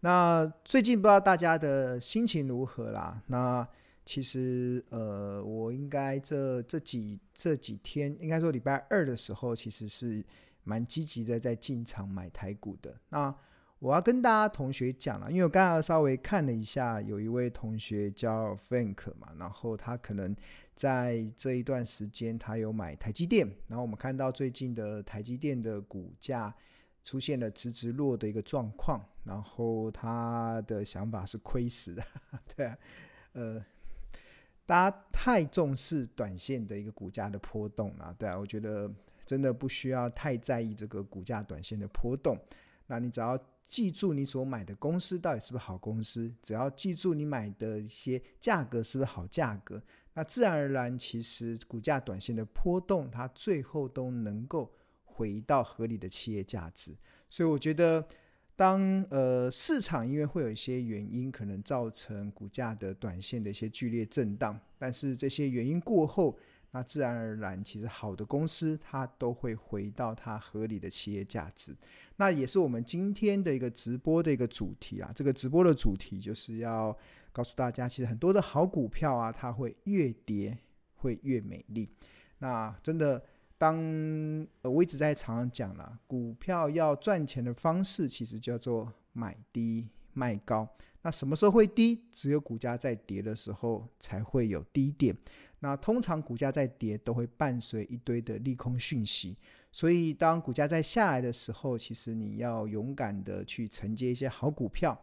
那最近不知道大家的心情如何啦？那其实呃，我应该这这几这几天，应该说礼拜二的时候，其实是蛮积极的在进场买台股的。那我要跟大家同学讲了，因为我刚刚稍微看了一下，有一位同学叫 Frank 嘛，然后他可能在这一段时间他有买台积电，然后我们看到最近的台积电的股价。出现了直直落的一个状况，然后他的想法是亏死的，对，呃，大家太重视短线的一个股价的波动了，对啊，我觉得真的不需要太在意这个股价短线的波动，那你只要记住你所买的公司到底是不是好公司，只要记住你买的一些价格是不是好价格，那自然而然其实股价短线的波动，它最后都能够。回到合理的企业价值，所以我觉得当，呃市场因为会有一些原因，可能造成股价的短线的一些剧烈震荡，但是这些原因过后，那自然而然，其实好的公司它都会回到它合理的企业价值。那也是我们今天的一个直播的一个主题啊。这个直播的主题就是要告诉大家，其实很多的好股票啊，它会越跌会越美丽。那真的。当呃，我一直在常常讲了，股票要赚钱的方式其实叫做买低卖高。那什么时候会低？只有股价在跌的时候才会有低点。那通常股价在跌都会伴随一堆的利空讯息，所以当股价在下来的时候，其实你要勇敢的去承接一些好股票。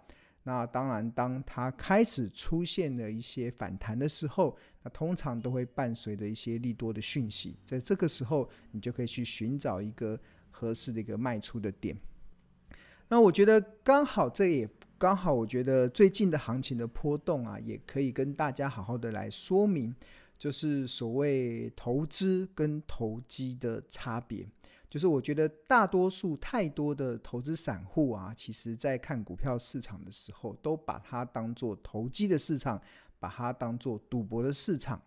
那当然，当它开始出现了一些反弹的时候，那通常都会伴随着一些利多的讯息，在这个时候，你就可以去寻找一个合适的一个卖出的点。那我觉得刚好，这也刚好，我觉得最近的行情的波动啊，也可以跟大家好好的来说明，就是所谓投资跟投机的差别。就是我觉得大多数太多的投资散户啊，其实在看股票市场的时候，都把它当做投机的市场，把它当做赌博的市场，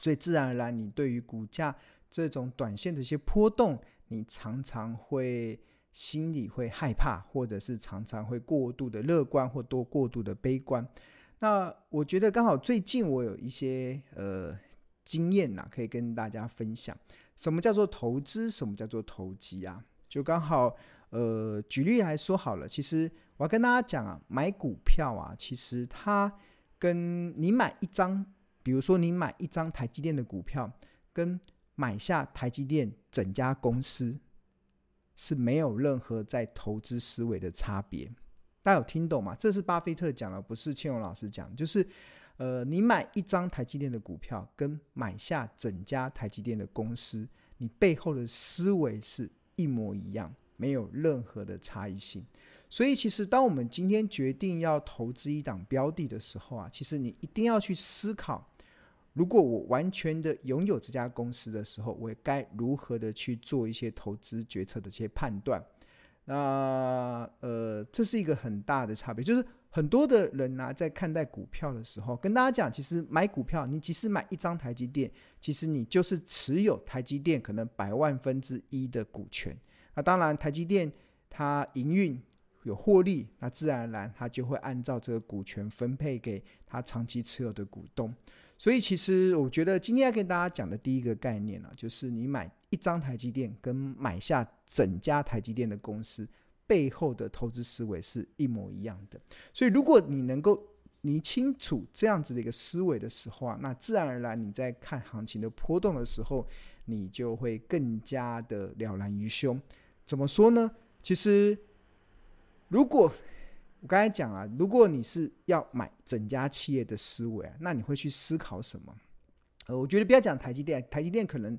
所以自然而然，你对于股价这种短线的一些波动，你常常会心里会害怕，或者是常常会过度的乐观或多过度的悲观。那我觉得刚好最近我有一些呃经验呐、可以跟大家分享。什么叫做投资？什么叫做投机啊？就刚好，呃，举例来说好了。其实我要跟大家讲啊，买股票啊，其实它跟你买一张，比如说你买一张台积电的股票，跟买下台积电整家公司是没有任何在投资思维的差别。大家有听懂吗？这是巴菲特讲的，不是庆荣老师讲，就是。呃，你买一张台积电的股票，跟买下整家台积电的公司，你背后的思维是一模一样，没有任何的差异性。所以，其实当我们今天决定要投资一档标的的时候啊，其实你一定要去思考，如果我完全的拥有这家公司的时候，我该如何的去做一些投资决策的一些判断。那呃，这是一个很大的差别，就是。很多的人呢、在看待股票的时候，跟大家讲，其实买股票，你即使买一张台积电，其实你就是持有台积电可能百万分之一的股权。那当然，台积电它营运有获利，那自然而然它就会按照这个股权分配给它长期持有的股东。所以，其实我觉得今天要跟大家讲的第一个概念呢、就是你买一张台积电，跟买下整家台积电的公司。背后的投资思维是一模一样的，所以如果你能够你清楚这样子的一个思维的时候啊，那自然而然你在看行情的波动的时候，你就会更加的了然于胸。怎么说呢？其实，如果我刚才讲啊，如果你是要买整家企业的思维啊，那你会去思考什么？呃，我觉得不要讲台积电，台积电可能。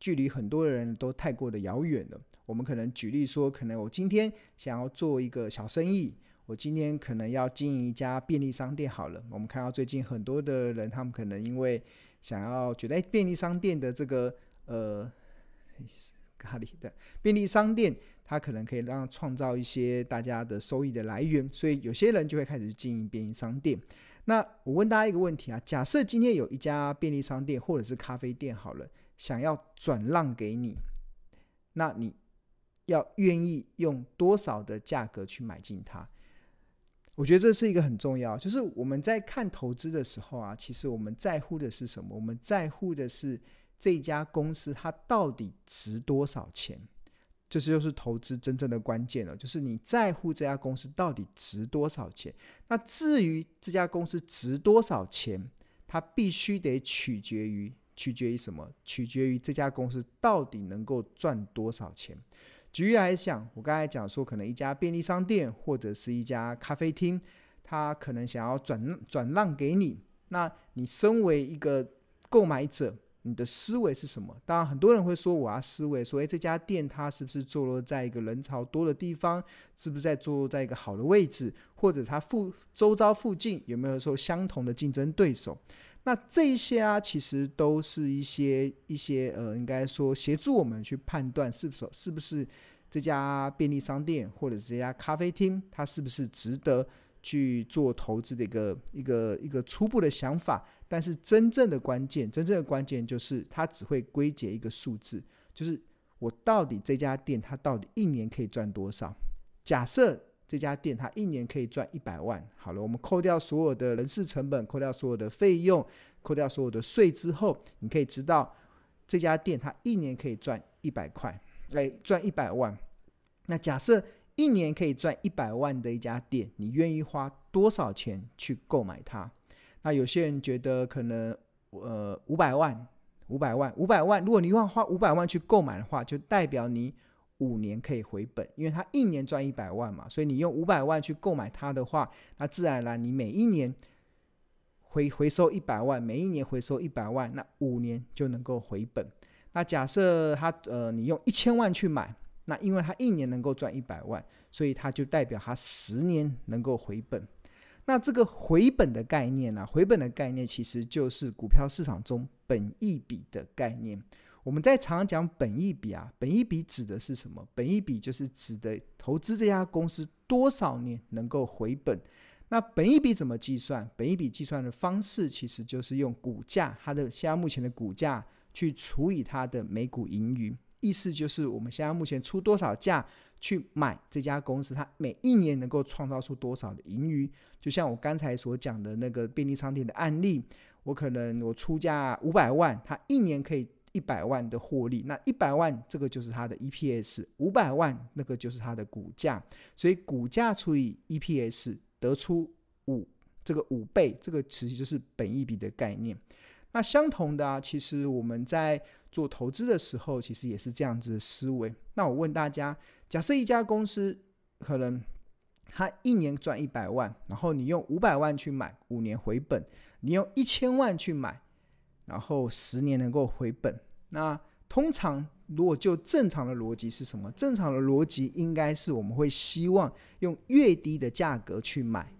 距离很多人都太过的遥远了。我们可能举例说，可能我今天想要做一个小生意，我今天可能要经营一家便利商店。好了，我们看到最近很多的人，他们可能因为想要觉得便利商店的这个呃咖喱的便利商店，它可能可以让创造一些大家的收益的来源，所以有些人就会开始经营便利商店。那我问大家一个问题啊，假设今天有一家便利商店或者是咖啡店，好了。想要转让给你，那你要愿意用多少的价格去买进它？我觉得这是一个很重要，就是我们在看投资的时候啊，其实我们在乎的是什么？我们在乎的是这家公司它到底值多少钱？这就是投资真正的关键了，就是你在乎这家公司到底值多少钱。那至于这家公司值多少钱，它必须得取决于取决于什么？取决于这家公司到底能够赚多少钱。举例来讲，我刚才讲说，可能一家便利商店或者是一家咖啡厅，他可能想要转转让给你。那你身为一个购买者，你的思维是什么？当然，很多人会说，我要思维说，诶，这家店它是不是坐落在一个人潮多的地方？是不是在坐落在一个好的位置？或者它附周遭附近有没有说相同的竞争对手？那这一些啊，其实都是一些一些呃，应该说协助我们去判断是不是是不是这家便利商店或者是这家咖啡厅，它是不是值得去做投资的一个一个一个初步的想法。但是真正的关键，真正的关键就是它只会归结一个数字，就是我到底这家店它到底一年可以赚多少？假设。这家店它一年可以赚一百万。好了，我们扣掉所有的人事成本，扣掉所有的费用，扣掉所有的税之后，你可以知道这家店它一年可以赚一百块，来赚一百万。那假设一年可以赚一百万的一家店，你愿意花多少钱去购买它？那有些人觉得可能呃五百万，五百万，五百万。如果你要花五百万去购买的话，就代表你。五年可以回本，因为他一年赚一百万嘛，所以你用五百万去购买它的话，那自然而然你每一年回回收一百万，每一年回收一百万，那五年就能够回本。那假设他呃你用一千万去买，那因为他一年能够赚一百万，所以他就代表他十年能够回本。那这个回本的概念呢、回本的概念其实就是股票市场中本益比的概念。我们在常常讲本益比啊，本益比指的是什么？本益比就是指的投资这家公司多少年能够回本。那本益比怎么计算？本益比计算的方式其实就是用股价，它的现在目前的股价去除以它的每股盈余，意思就是我们现在目前出多少价去买这家公司，它每一年能够创造出多少的盈余。就像我刚才所讲的那个便利商店的案例，我可能我出价五百万，它一年可以。一百万的获利，那一百万这个就是它的 EPS，五百万那个就是它的股价，所以股价除以 EPS 得出五，这个五倍，这个其实就是本一比的概念。那相同的啊，其实我们在做投资的时候，其实也是这样子的思维。那我问大家，假设一家公司可能它一年赚一百万，然后你用五百万去买，五年回本；你用一千万去买，然后十年能够回本。那通常，如果就正常的逻辑是什么？正常的逻辑应该是我们会希望用越低的价格去买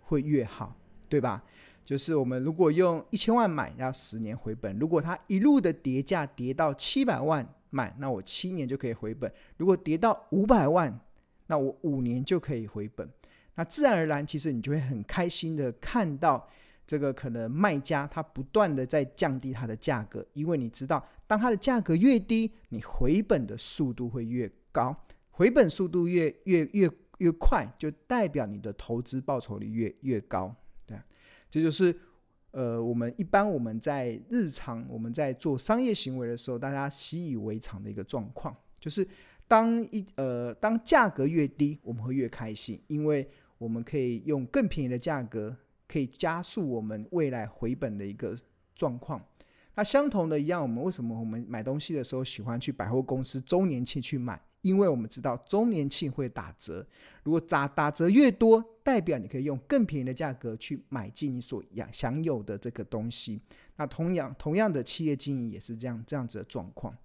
会越好，对吧？就是我们如果用一千万买，要十年回本；如果它一路的跌价跌到七百万买，那我七年就可以回本；如果跌到五百万，那我五年就可以回本。那自然而然，其实你就会很开心的看到。这个可能卖家他不断的在降低它的价格，因为你知道，当它的价格越低，你回本的速度会越高，回本速度越越越越快，就代表你的投资报酬率越越高。对，这就是呃，我们一般我们在日常我们在做商业行为的时候，大家习以为常的一个状况，就是当一呃当价格越低，我们会越开心，因为我们可以用更便宜的价格。可以加速我们未来回本的一个状况。那相同的一样，我们为什么我们买东西的时候喜欢去百货公司周年庆去买？因为我们知道周年庆会打折。如果打打折越多，代表你可以用更便宜的价格去买进你所享享有的这个东西。那同样同样的企业经营也是这样这样子的状况。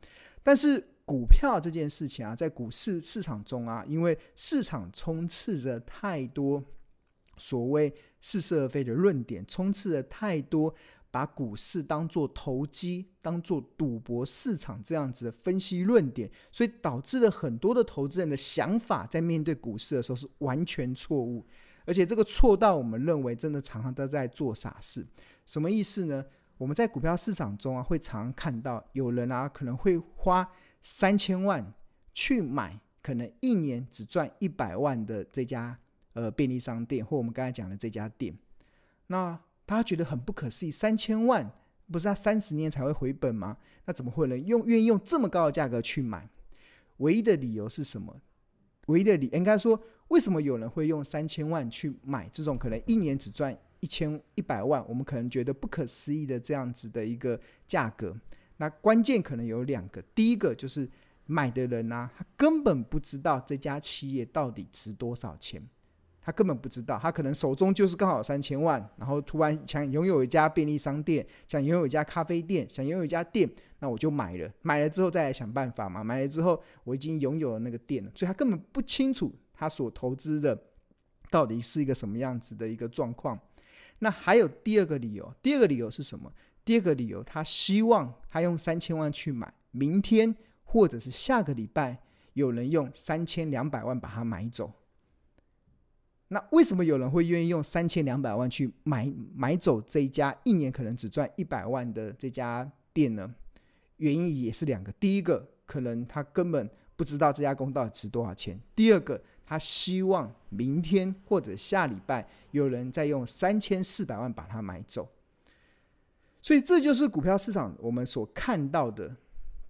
但是股票这件事情啊，在股市市场中啊，因为市场充斥着太多所谓。似是而非的论点充斥了太多，把股市当做投机、当做赌博市场这样子的分析论点，所以导致了很多的投资人的想法在面对股市的时候是完全错误，而且这个错到我们认为真的常常都在做傻事。什么意思呢？我们在股票市场中啊，会常常看到有人啊可能会花三千万去买，可能一年只赚一百万的这家。呃便利商店，或我们刚才讲的这家店。那大家觉得很不可思议，三千万不是他三十年才会回本吗？那怎么会呢？用愿意用这么高的价格去买？唯一的理由是什么？唯一的理应该说，为什么有人会用三千万去买这种可能一年只赚一千一百万？我们可能觉得不可思议的这样子的一个价格。那关键可能有两个，第一个就是买的人啊，他根本不知道这家企业到底值多少钱，他根本不知道，他可能手中就是刚好三千万，然后突然想拥有一家便利商店，想拥有一家咖啡店，想拥有一家店，那我就买了，买了之后再来想办法嘛，买了之后我已经拥有了那个店了，所以他根本不清楚他所投资的到底是一个什么样子的一个状况。那还有第二个理由，第二个理由是什么？第二个理由，他希望他用三千万去买，明天或者是下个礼拜有人用三千两百万把它买走。那为什么有人会愿意用三千两百万去买买走这一家一年可能只赚一百万的这家店呢？原因也是两个，第一个可能他根本不知道这家公司到底值多少钱；第二个，他希望明天或者下礼拜有人再用三千四百万把它买走。所以这就是股票市场我们所看到的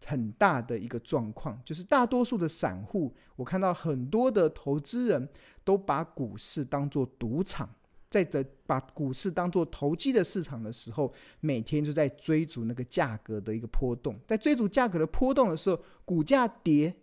很大的一个状况，就是大多数的散户，我看到很多的投资人都把股市当做赌场，在的把股市当做投机的市场的时候，每天就在追逐那个价格的一个波动，在追逐价格的波动的时候，股价跌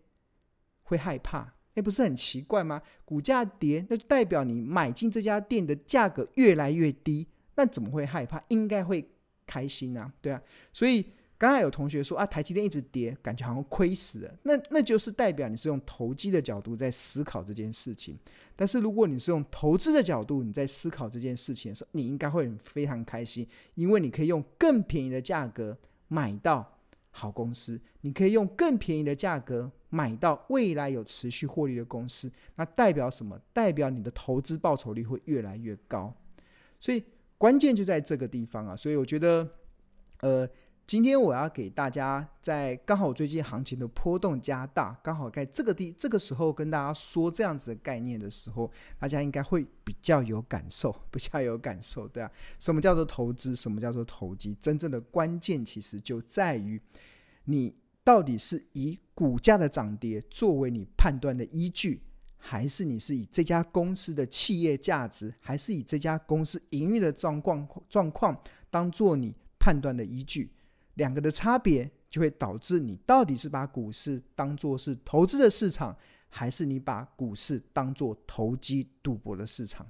会害怕，那不是很奇怪吗？股价跌，那就代表你买进这家店的价格越来越低，那怎么会害怕？应该会。开心啊，对啊，所以刚才有同学说啊，台积电一直跌，感觉好像亏死了。那那就是代表你是用投机的角度在思考这件事情。但是如果你是用投资的角度你在思考这件事情的时候，你应该会非常开心，因为你可以用更便宜的价格买到好公司，你可以用更便宜的价格买到未来有持续获利的公司。那代表什么？代表你的投资报酬率会越来越高。所以。关键就在这个地方啊，所以我觉得，呃，今天我要给大家在刚好最近行情的波动加大，刚好在这个地这个时候跟大家说这样子的概念的时候，大家应该会比较有感受，比较有感受，对啊，什么叫做投资？什么叫做投机？真正的关键其实就在于你到底是以股价的涨跌作为你判断的依据。还是你是以这家公司的企业价值，还是以这家公司营运的状况状况当做你判断的依据？两个的差别就会导致你到底是把股市当做是投资的市场，还是你把股市当做投机赌博的市场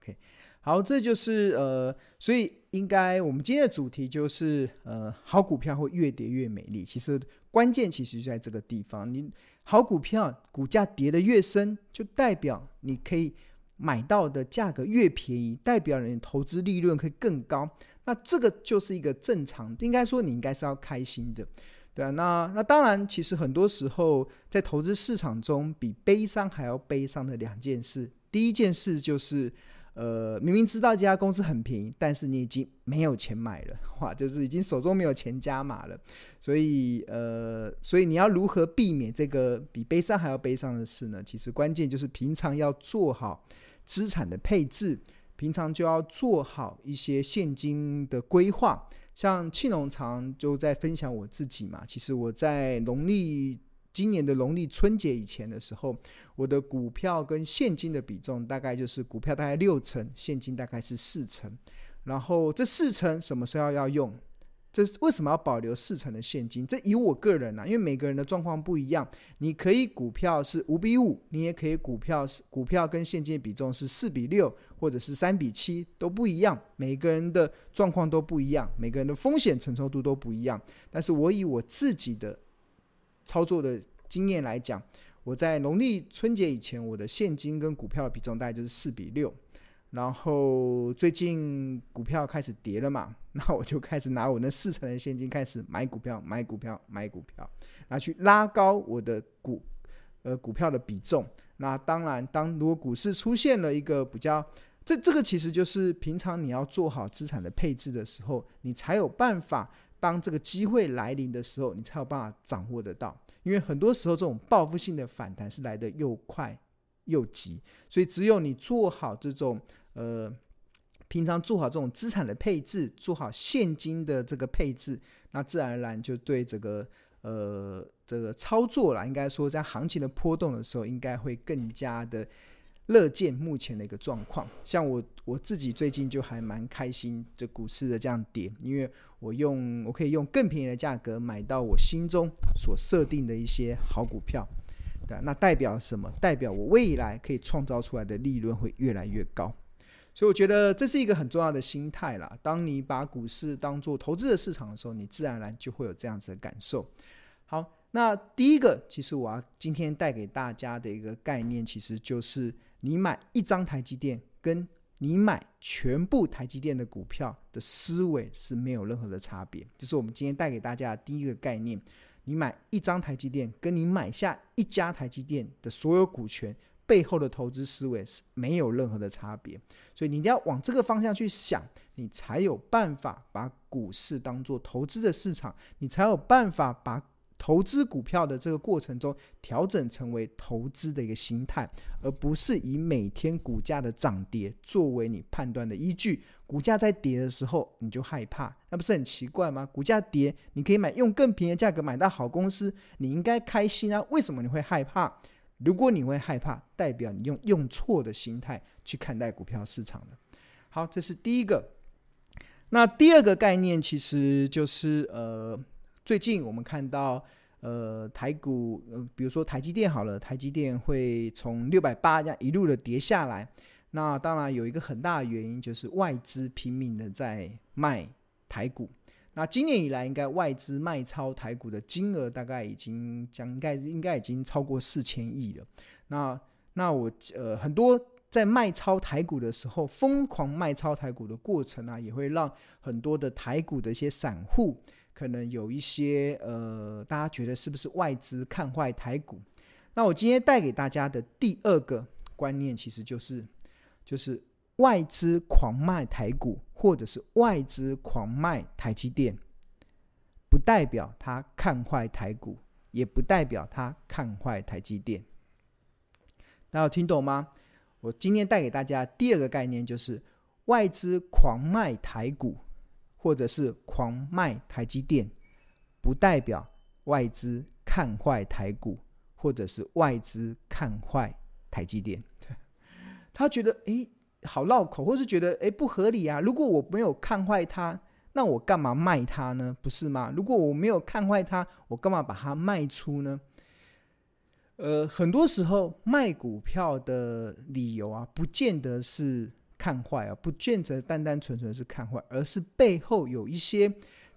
？OK，好，这就是呃，所以应该我们今天的主题就是呃，好股票会越跌越美丽。其实关键其实就在这个地方，你。好股票，股价跌得越深，就代表你可以买到的价格越便宜，代表你投资利润可以更高。那这个就是一个正常，应该说你应该是要开心的，对啊。那那当然，其实很多时候在投资市场中，比悲伤还要悲伤的两件事，第一件事就是。呃，明明知道这家公司很便宜，但是你已经没有钱买了，哇，就是已经手中没有钱加码了。所以，呃，所以你要如何避免这个比悲伤还要悲伤的事呢？其实关键就是平常要做好资产的配置，平常就要做好一些现金的规划。像庆农常就在分享我自己嘛，其实我在农历。今年的农历春节以前的时候，我的股票跟现金的比重大概就是股票大概六成，现金大概是四成。然后这四成什么时候要用？这是为什么要保留四成的现金？这以我个人啊，因为每个人的状况不一样，你可以股票是五比五，你也可以股票是股票跟现金的比重是四比六，或者是三比七，都不一样。每个人的状况都不一样，每个人的风险承受度都不一样。但是我以我自己的。操作的经验来讲，我在农历春节以前，我的现金跟股票的比重大概就是四比六。然后最近股票开始跌了嘛，那我就开始拿我那四成的现金开始买股票，买股票，买股票，拿去拉高我的股呃股票的比重。那当然，当如果股市出现了一个比较，这这个其实就是平常你要做好资产的配置的时候，你才有办法。当这个机会来临的时候，你才有办法掌握得到。因为很多时候，这种报复性的反弹是来得又快又急。所以只有你做好这种呃，平常做好这种资产的配置，做好现金的这个配置，那自然而然就对这个呃这个操作啦，应该说在行情的波动的时候，应该会更加的。乐见目前的一个状况，像我我自己最近就还蛮开心，这股市的这样跌，因为我用我可以用更便宜的价格买到我心中所设定的一些好股票，对，那代表什么？代表我未来可以创造出来的利润会越来越高，所以我觉得这是一个很重要的心态啦。当你把股市当做投资的市场的时候，你自然而然就会有这样子的感受。好，那第一个，其实我要今天带给大家的一个概念，其实就是。你买一张台积电，跟你买全部台积电的股票的思维是没有任何的差别。这是我们今天带给大家的第一个概念。你买一张台积电，跟你买下一家台积电的所有股权背后的投资思维是没有任何的差别。所以你一定要往这个方向去想，你才有办法把股市当做投资的市场，你才有办法把。投资股票的这个过程中，调整成为投资的一个心态，而不是以每天股价的涨跌作为你判断的依据。股价在跌的时候，你就害怕，那不是很奇怪吗？股价跌，你可以买用更便宜的价格买到好公司，你应该开心啊。为什么你会害怕？如果你会害怕，代表你用用错的心态去看待股票市场了。好，这是第一个。那第二个概念其实就是呃。最近我们看到，呃，台股，呃，比如说台积电好了，台积电会从六百八这样一路的跌下来。那当然有一个很大的原因，就是外资拼命的在卖台股。那今年以来，应该外资卖超台股的金额大概已经将应该应该已经超过四千亿了。那那我呃很多在卖超台股的时候，疯狂卖超台股的过程啊，也会让很多的台股的一些散户。可能有一些呃，大家觉得是不是外资看坏台股？那我今天带给大家的第二个观念，其实就是就是外资狂卖台股，或者是外资狂卖台积电，不代表他看坏台股，也不代表他看坏台积电。大家有听懂吗？我今天带给大家第二个概念就是外资狂卖台股。或者是狂卖台积电，不代表外资看坏台股，或者是外资看坏台积电。他觉得诶好绕口，或是觉得诶不合理啊。如果我没有看坏它，那我干嘛卖它呢？不是吗？如果我没有看坏它，我干嘛把它卖出呢？呃，很多时候卖股票的理由啊，不见得是。看坏啊，不见得单单纯纯是看坏，而是背后有一些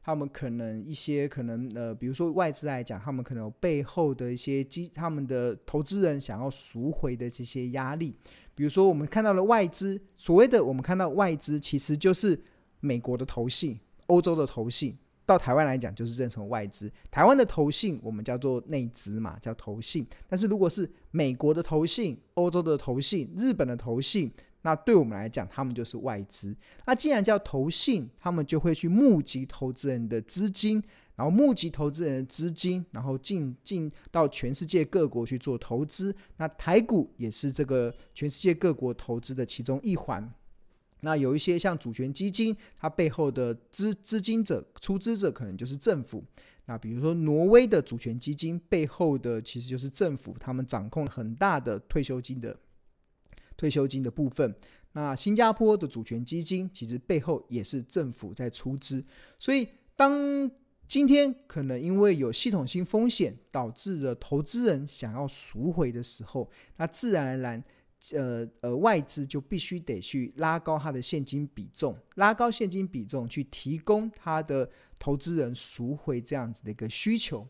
他们可能一些可能呃，比如说外资来讲，他们可能有背后的一些基，他们的投资人想要赎回的这些压力。比如说我们看到的外资，所谓的我们看到外资，其实就是美国的投信、欧洲的投信，到台湾来讲就是认成外资。台湾的投信我们叫做内资嘛，叫投信。但是如果是美国的投信、欧洲的投信、日本的投信。那对我们来讲，他们就是外资。那既然叫投信，他们就会去募集投资人的资金，然后募集投资人的资金，然后进进到全世界各国去做投资。那台股也是这个全世界各国投资的其中一环。那有一些像主权基金，它背后的资资金者、出资者可能就是政府。那比如说挪威的主权基金背后的其实就是政府，他们掌控很大的退休金的。退休金的部分，那新加坡的主权基金其实背后也是政府在出资，所以当今天可能因为有系统性风险导致了投资人想要赎回的时候，那自然而然，呃呃，外资就必须得去拉高它的现金比重，拉高现金比重去提供它的投资人赎回这样子的一个需求。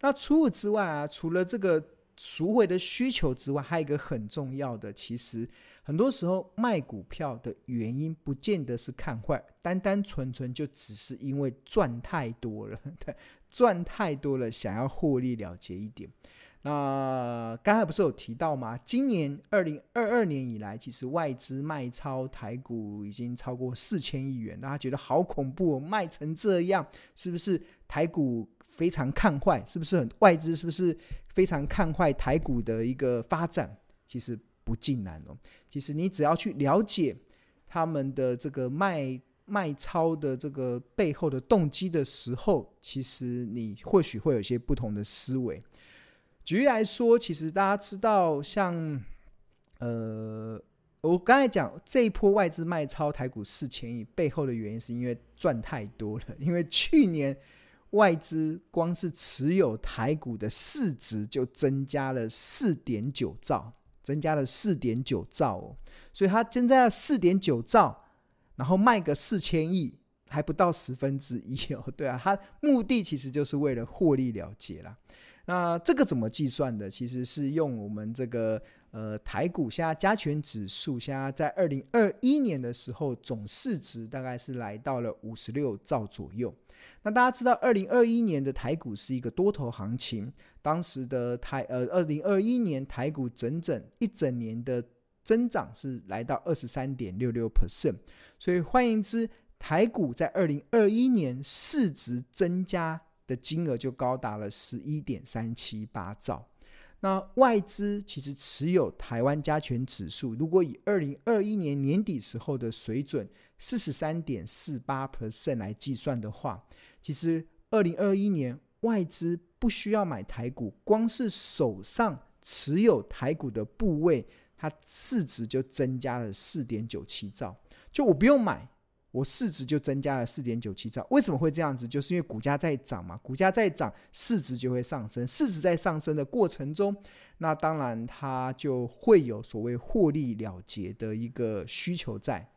那除此之外啊，除了这个。赎回的需求之外，还有一个很重要的，其实很多时候卖股票的原因，不见得是看坏，单单纯纯就只是因为赚太多了，赚太多了，想要获利了结一点。那刚才不是有提到吗？今年二零二二年以来，其实外资卖超台股已经超过四千亿元，大家觉得好恐怖，卖成这样，是不是台股？非常看坏，是不是很外资？是不是非常看坏台股的一个发展？其实不尽然哦。其实你只要去了解他们的这个卖卖超的这个背后的动机的时候，其实你或许会有一些不同的思维。举例来说，其实大家知道，像呃，我刚才讲这一波外资卖超台股四千亿背后的原因，是因为赚太多了。因为去年外资光是持有台股的市值就增加了四点九兆，增加了四点九兆哦，所以它现在四点九兆。然后卖个四千亿，还不到十分之一哦，对啊，它目的其实就是为了获利了结了。那这个怎么计算的？其实是用我们这个呃台股现在加权指数，现在在二零二一年的时候总市值大概是来到了五十六兆左右。那大家知道，二零二一年的台股是一个多头行情，当时的台呃二零二一年台股整整一整年的。增长是来到二十三点六六 percent，所以换言之，台股在二零二一年市值增加的金额就高达了十一点三七八兆。那外资其实持有台湾加权指数，如果以二零二一年年底时候的水准四十三点四八 percent 来计算的话，其实二零二一年外资不需要买台股，光是手上持有台股的部位。它市值就增加了四点九七兆，就我不用买，我市值就增加了四点九七兆。为什么会这样子？就是因为股价在涨嘛，股价在涨，市值就会上升。市值在上升的过程中，那当然它就会有所谓获利了结的一个需求在。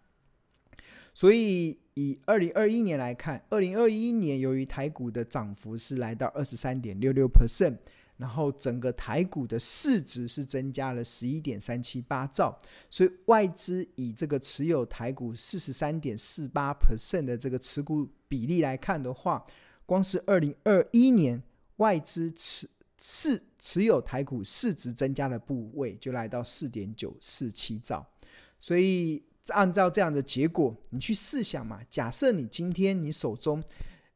所以以二零二一年来看，二零二一年由于台股的涨幅是来到二十三点六六 percent。然后整个台股的市值是增加了十一点三七八兆，所以外资以这个持有台股四十三点四八 percent 的这个持股比例来看的话，光是二零二一年外资持市持有台股市值增加的部位就来到四点九四七兆，所以按照这样的结果，你去试想嘛，假设你今天你手中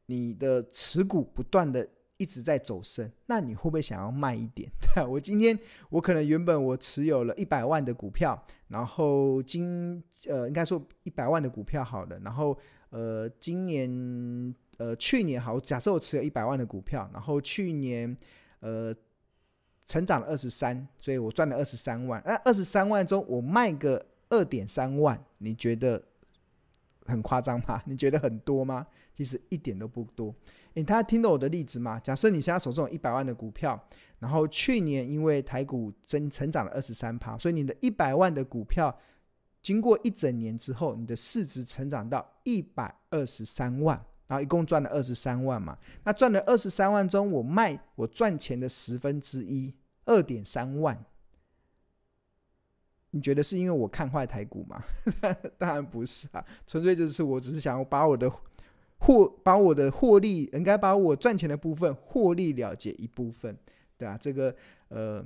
你的持股不断的。一直在走升，那你会不会想要卖一点？我今天我可能原本我持有了一百万的股票，然后今呃应该说一百万的股票好了，然后呃今年呃去年好，假设我持有一百万的股票，然后去年呃成长了二十三，所以我赚了二十三万。那二十三万中我卖个二点三万，你觉得很夸张吗？你觉得很多吗？其实一点都不多。诶，大家听懂我的例子吗？假设你现在手中有一百万的股票，然后去年因为台股增成长了二十三趴，所以你的一百万的股票经过一整年之后，你的市值成长到一百二十三万，然后一共赚了二十三万嘛。那赚了二十三万中，我卖我赚钱的十分之一，二点三万。你觉得是因为我看坏台股吗？当然不是啊，纯粹就是我只是想要把我的。获把我的获利，应该把我赚钱的部分获利了结一部分，对吧，这个呃